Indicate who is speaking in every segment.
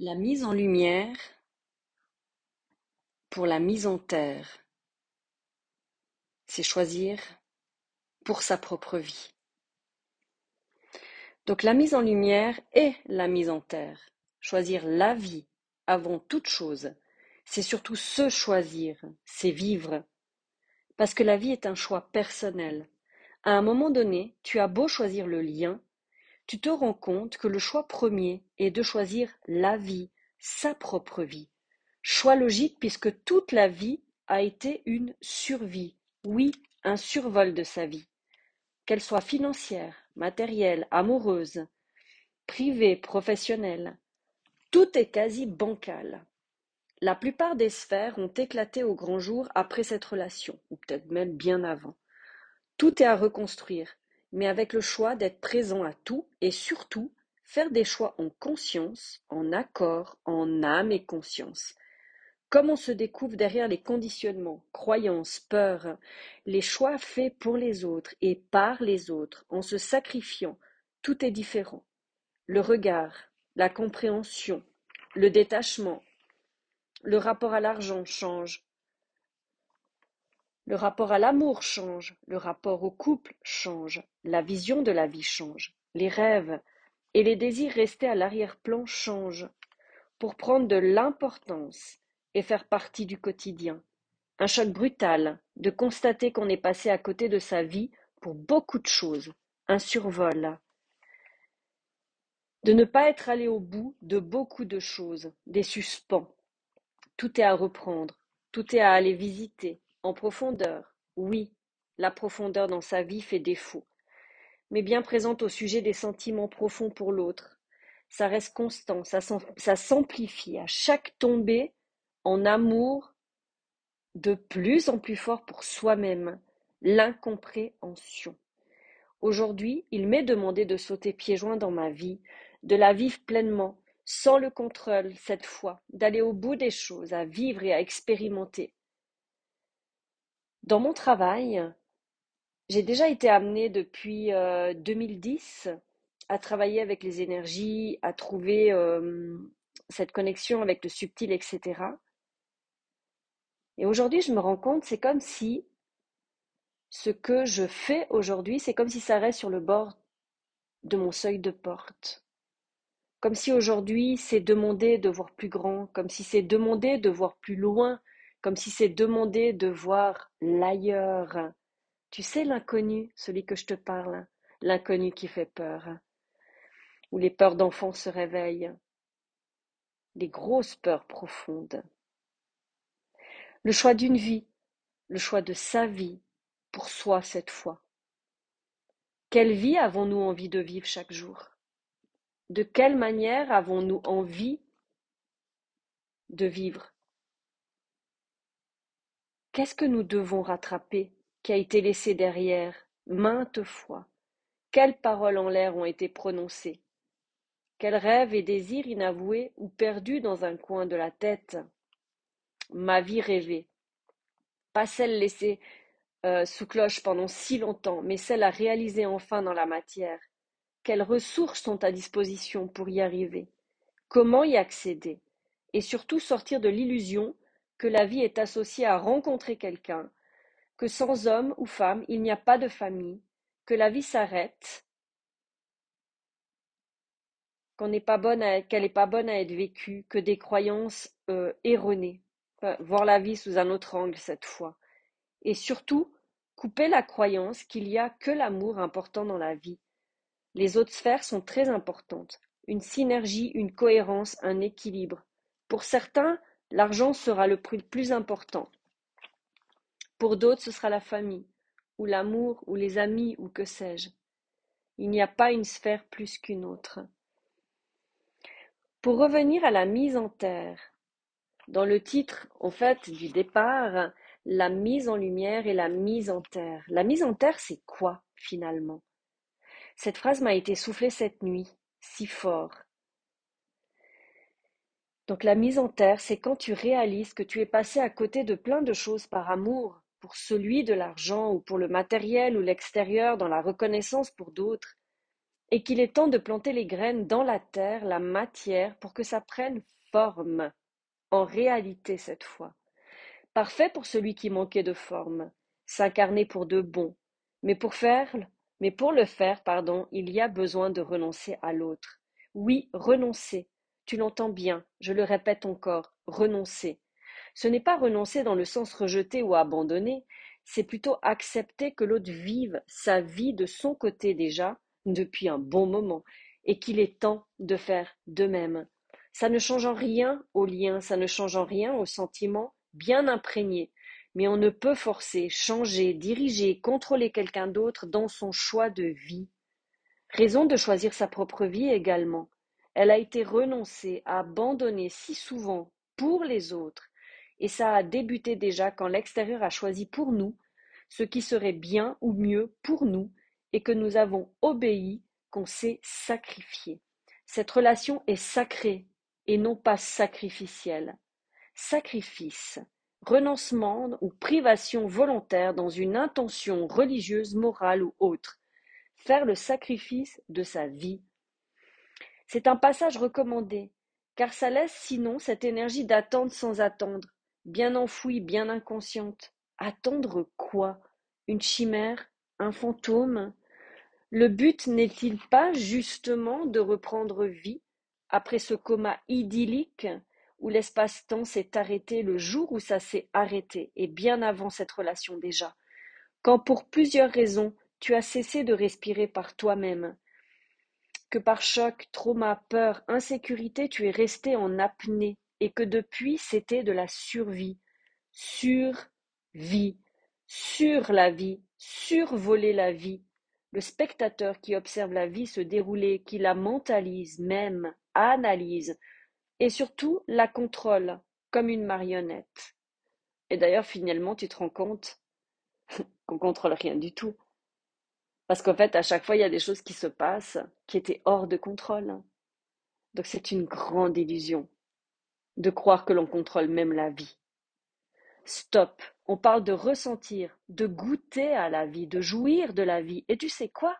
Speaker 1: La mise en lumière pour la mise en terre, c'est choisir pour sa propre vie. Donc la mise en lumière est la mise en terre. Choisir la vie avant toute chose, c'est surtout se choisir, c'est vivre. Parce que la vie est un choix personnel. À un moment donné, tu as beau choisir le lien, tu te rends compte que le choix premier est de choisir la vie, sa propre vie. Choix logique puisque toute la vie a été une survie, oui, un survol de sa vie. Qu'elle soit financière, matérielle, amoureuse, privée, professionnelle, tout est quasi bancal. La plupart des sphères ont éclaté au grand jour après cette relation, ou peut-être même bien avant. Tout est à reconstruire, mais avec le choix d'être présent à tout et surtout faire des choix en conscience, en accord, en âme et conscience. Comme on se découvre derrière les conditionnements, croyances, peurs, les choix faits pour les autres et par les autres, en se sacrifiant, tout est différent. Le regard, la compréhension, le détachement, le rapport à l'argent change, le rapport à l'amour change, le rapport au couple change, la vision de la vie change, les rêves et les désirs restés à l'arrière-plan changent pour prendre de l'importance et faire partie du quotidien. Un choc brutal de constater qu'on est passé à côté de sa vie pour beaucoup de choses, un survol. De ne pas être allé au bout de beaucoup de choses, des suspens. Tout est à reprendre, tout est à aller visiter, en profondeur, oui, la profondeur dans sa vie fait défaut, mais bien présente au sujet des sentiments profonds pour l'autre. Ça reste constant, ça s'amplifie à chaque tombée en amour de plus en plus fort pour soi-même, l'incompréhension. Aujourd'hui, il m'est demandé de sauter pieds joints dans ma vie, de la vivre pleinement, sans le contrôle cette fois, d'aller au bout des choses, à vivre et à expérimenter. Dans mon travail, j'ai déjà été amenée depuis 2010 euh, à travailler avec les énergies, à trouver cette connexion avec le subtil, etc. Et aujourd'hui, je me rends compte, c'est comme si ce que je fais aujourd'hui, c'est comme si ça reste sur le bord de mon seuil de porte. Comme si aujourd'hui, c'est demander de voir plus grand, comme si c'est demander de voir plus loin, comme si c'est demander de voir l'ailleurs. Tu sais l'inconnu, celui que je te parle, l'inconnu qui fait peur, où les peurs d'enfants se réveillent, les grosses peurs profondes. Le choix d'une vie, le choix de sa vie, pour soi cette fois. Quelle vie avons-nous envie de vivre chaque jour? De quelle manière avons-nous envie de vivre Qu'est-ce que nous devons rattraper, qui a été laissé derrière, maintes fois? Quelles paroles en l'air ont été prononcées? Quels rêves et désirs inavoués ou perdus dans un coin de la tête? Ma vie rêvée. Pas celle laissée euh, sous cloche pendant si longtemps, mais celle à réaliser enfin dans la matière. Quelles ressources sont à disposition pour y arriver? Comment y accéder? Et surtout sortir de l'illusion que la vie est associée à rencontrer quelqu'un, que sans homme ou femme il n'y a pas de famille, que la vie s'arrête, qu'on n'est pas bonne qu'elle n'est pas bonne à être vécue, que des croyances euh, erronées, voir la vie sous un autre angle cette fois, et surtout couper la croyance qu'il n'y a que l'amour important dans la vie. Les autres sphères sont très importantes, une synergie, une cohérence, un équilibre. Pour certains, L'argent sera le plus important. Pour d'autres, ce sera la famille, ou l'amour, ou les amis, ou que sais-je. Il n'y a pas une sphère plus qu'une autre. Pour revenir à la mise en terre, dans le titre, en fait, du départ, la mise en lumière et la mise en terre. La mise en terre, c'est quoi, finalement? Cette phrase m'a été soufflée cette nuit, si fort. Donc la mise en terre, c'est quand tu réalises que tu es passé à côté de plein de choses par amour, pour celui de l'argent ou pour le matériel ou l'extérieur, dans la reconnaissance pour d'autres. et qu'il est temps de planter les graines dans la terre, la matière, pour que ça prenne forme, en réalité cette fois. Parfait pour celui qui manquait de forme, s'incarner pour de bon, mais pour faire, mais pour le faire, pardon, il y a besoin de renoncer à l'autre. Oui, renoncer. Tu l'entends bien, je le répète encore, renoncer. Ce n'est pas renoncer dans le sens rejeter ou abandonner, c'est plutôt accepter que l'autre vive sa vie de son côté déjà, depuis un bon moment, et qu'il est temps de faire de même. Ça ne change en rien au lien, ça ne change en rien au sentiment bien imprégné, mais on ne peut forcer, changer, diriger, contrôler quelqu'un d'autre dans son choix de vie. Raison de choisir sa propre vie également. Elle a été renoncée, abandonnée si souvent pour les autres, et ça a débuté déjà quand l'extérieur a choisi pour nous ce qui serait bien ou mieux pour nous, et que nous avons obéi, qu'on s'est sacrifié. Cette relation est sacrée et non pas sacrificielle. Sacrifice, renoncement ou privation volontaire dans une intention religieuse, morale ou autre. Faire le sacrifice de sa vie. C'est un passage recommandé, car ça laisse sinon cette énergie d'attendre sans attendre, bien enfouie, bien inconsciente. Attendre quoi? Une chimère? Un fantôme? Le but n'est-il pas justement de reprendre vie après ce coma idyllique où l'espace-temps s'est arrêté le jour où ça s'est arrêté, et bien avant cette relation déjà, quand pour plusieurs raisons tu as cessé de respirer par toi-même, que par choc, trauma, peur, insécurité tu es resté en apnée, et que depuis c'était de la survie, survie, sur la vie, survoler la vie, le spectateur qui observe la vie se dérouler, qui la mentalise même, analyse, et surtout la contrôle comme une marionnette. Et d'ailleurs, finalement, tu te rends compte qu'on contrôle rien du tout. Parce qu'en fait, à chaque fois, il y a des choses qui se passent qui étaient hors de contrôle. Donc c'est une grande illusion de croire que l'on contrôle même la vie. Stop, on parle de ressentir, de goûter à la vie, de jouir de la vie. Et tu sais quoi?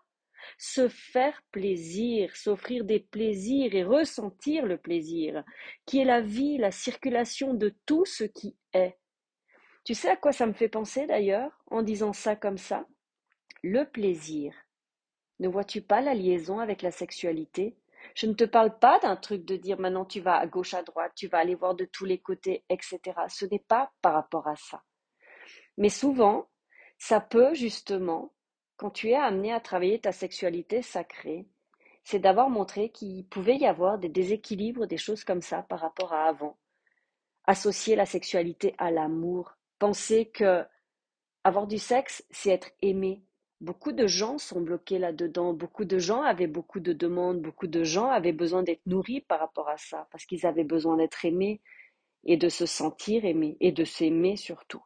Speaker 1: Se faire plaisir, s'offrir des plaisirs et ressentir le plaisir, qui est la vie, la circulation de tout ce qui est. Tu sais à quoi ça me fait penser d'ailleurs en disant ça comme ça? Le plaisir. Ne vois-tu pas la liaison avec la sexualité? Je ne te parle pas d'un truc de dire maintenant tu vas à gauche, à droite, tu vas aller voir de tous les côtés, etc. Ce n'est pas par rapport à ça. Mais souvent, ça peut justement quand tu es amené à travailler ta sexualité sacrée, c'est d'avoir montré qu'il pouvait y avoir des déséquilibres, des choses comme ça par rapport à avant. Associer la sexualité à l'amour, penser que avoir du sexe, c'est être aimé. Beaucoup de gens sont bloqués là-dedans, beaucoup de gens avaient beaucoup de demandes, beaucoup de gens avaient besoin d'être nourris par rapport à ça, parce qu'ils avaient besoin d'être aimés et de se sentir aimés et de s'aimer surtout.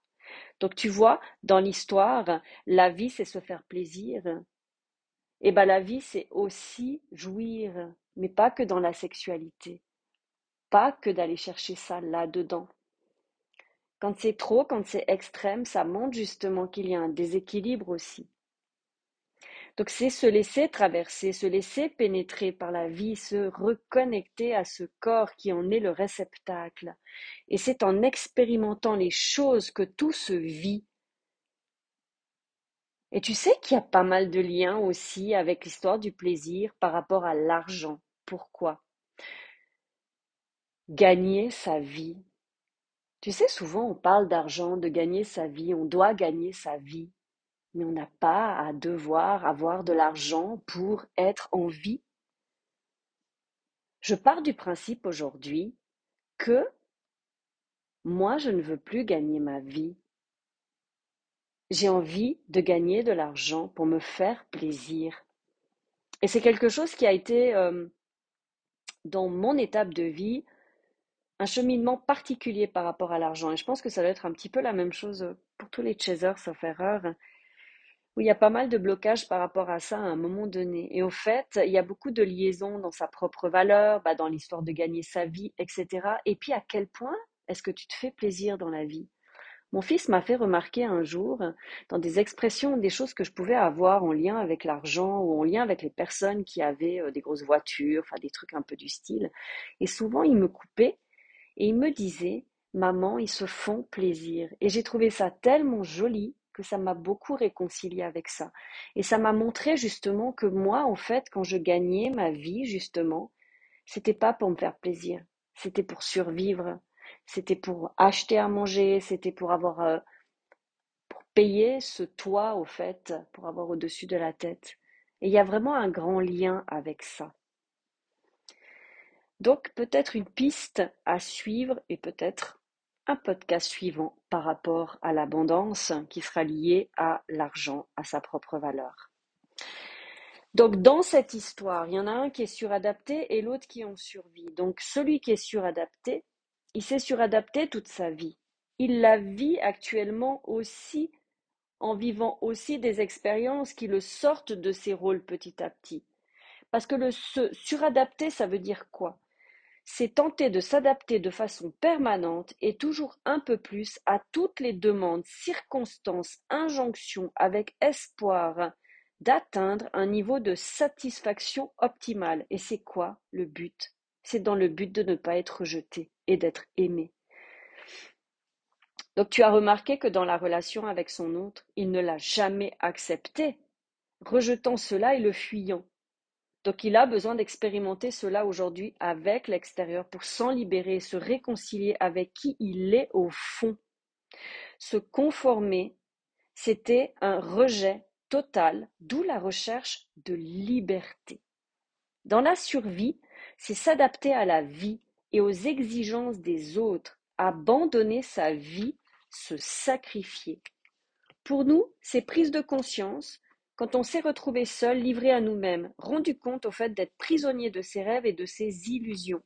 Speaker 1: Donc tu vois, dans l'histoire, la vie, c'est se faire plaisir. Et bien la vie, c'est aussi jouir, mais pas que dans la sexualité. Pas que d'aller chercher ça là-dedans. Quand c'est trop, quand c'est extrême, ça montre justement qu'il y a un déséquilibre aussi. Donc c'est se laisser traverser, se laisser pénétrer par la vie, se reconnecter à ce corps qui en est le réceptacle. Et c'est en expérimentant les choses que tout se vit. Et tu sais qu'il y a pas mal de liens aussi avec l'histoire du plaisir par rapport à l'argent. Pourquoi? Gagner sa vie. Tu sais, souvent on parle d'argent, de gagner sa vie, on doit gagner sa vie mais on n'a pas à devoir avoir de l'argent pour être en vie. Je pars du principe aujourd'hui que moi, je ne veux plus gagner ma vie. J'ai envie de gagner de l'argent pour me faire plaisir. Et c'est quelque chose qui a été euh, dans mon étape de vie un cheminement particulier par rapport à l'argent. Et je pense que ça doit être un petit peu la même chose pour tous les chasers, sauf erreur. Oui, il y a pas mal de blocages par rapport à ça à un moment donné. Et au fait, il y a beaucoup de liaisons dans sa propre valeur, bah, dans l'histoire de gagner sa vie, etc. Et puis à quel point est-ce que tu te fais plaisir dans la vie? Mon fils m'a fait remarquer un jour, dans des expressions, des choses que je pouvais avoir en lien avec l'argent ou en lien avec les personnes qui avaient euh, des grosses voitures, enfin des trucs un peu du style. Et souvent, il me coupait et il me disait, maman, ils se font plaisir. Et j'ai trouvé ça tellement joli que ça m'a beaucoup réconcilié avec ça. Et ça m'a montré justement que moi, en fait, quand je gagnais ma vie, justement, c'était pas pour me faire plaisir, c'était pour survivre, c'était pour acheter à manger, c'était pour avoir euh, pour payer ce toit au fait, pour avoir au-dessus de la tête. Et il y a vraiment un grand lien avec ça. Donc peut-être une piste à suivre et peut-être un podcast suivant par rapport à l'abondance qui sera lié à l'argent, à sa propre valeur. Donc dans cette histoire, il y en a un qui est suradapté et l'autre qui en survit. Donc celui qui est suradapté, il s'est suradapté toute sa vie. Il la vit actuellement aussi en vivant aussi des expériences qui le sortent de ses rôles petit à petit. Parce que le se suradapter, ça veut dire quoi? C'est tenter de s'adapter de façon permanente et toujours un peu plus à toutes les demandes, circonstances, injonctions avec espoir d'atteindre un niveau de satisfaction optimale. Et c'est quoi le but? C'est dans le but de ne pas être rejeté et d'être aimé. Donc tu as remarqué que dans la relation avec son autre, il ne l'a jamais accepté, rejetant cela et le fuyant. Donc il a besoin d'expérimenter cela aujourd'hui avec l'extérieur pour s'en libérer se réconcilier avec qui il est au fond. Se conformer, c'était un rejet total, d'où la recherche de liberté. Dans la survie, c'est s'adapter à la vie et aux exigences des autres, abandonner sa vie, se sacrifier. Pour nous, c'est prise de conscience quand on s'est retrouvé seul, livré à nous-mêmes, rendu compte au fait d'être prisonnier de ses rêves et de ses illusions.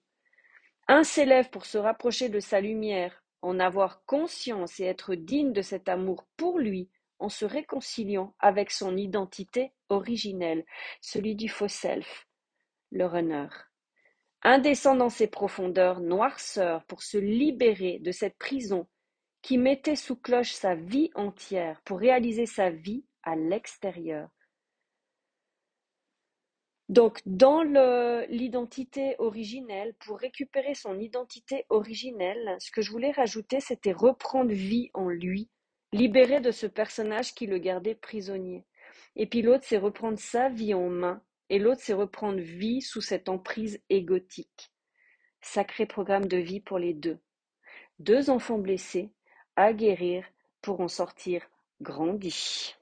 Speaker 1: Un s'élève pour se rapprocher de sa lumière, en avoir conscience et être digne de cet amour pour lui, en se réconciliant avec son identité originelle, celui du faux self, le runner. Un descend dans ses profondeurs, noirceur, pour se libérer de cette prison qui mettait sous cloche sa vie entière pour réaliser sa vie à l'extérieur. Donc, dans l'identité originelle, pour récupérer son identité originelle, ce que je voulais rajouter, c'était reprendre vie en lui, libéré de ce personnage qui le gardait prisonnier. Et puis l'autre, c'est reprendre sa vie en main, et l'autre, c'est reprendre vie sous cette emprise égotique. Sacré programme de vie pour les deux. Deux enfants blessés, à guérir pour en sortir grandis.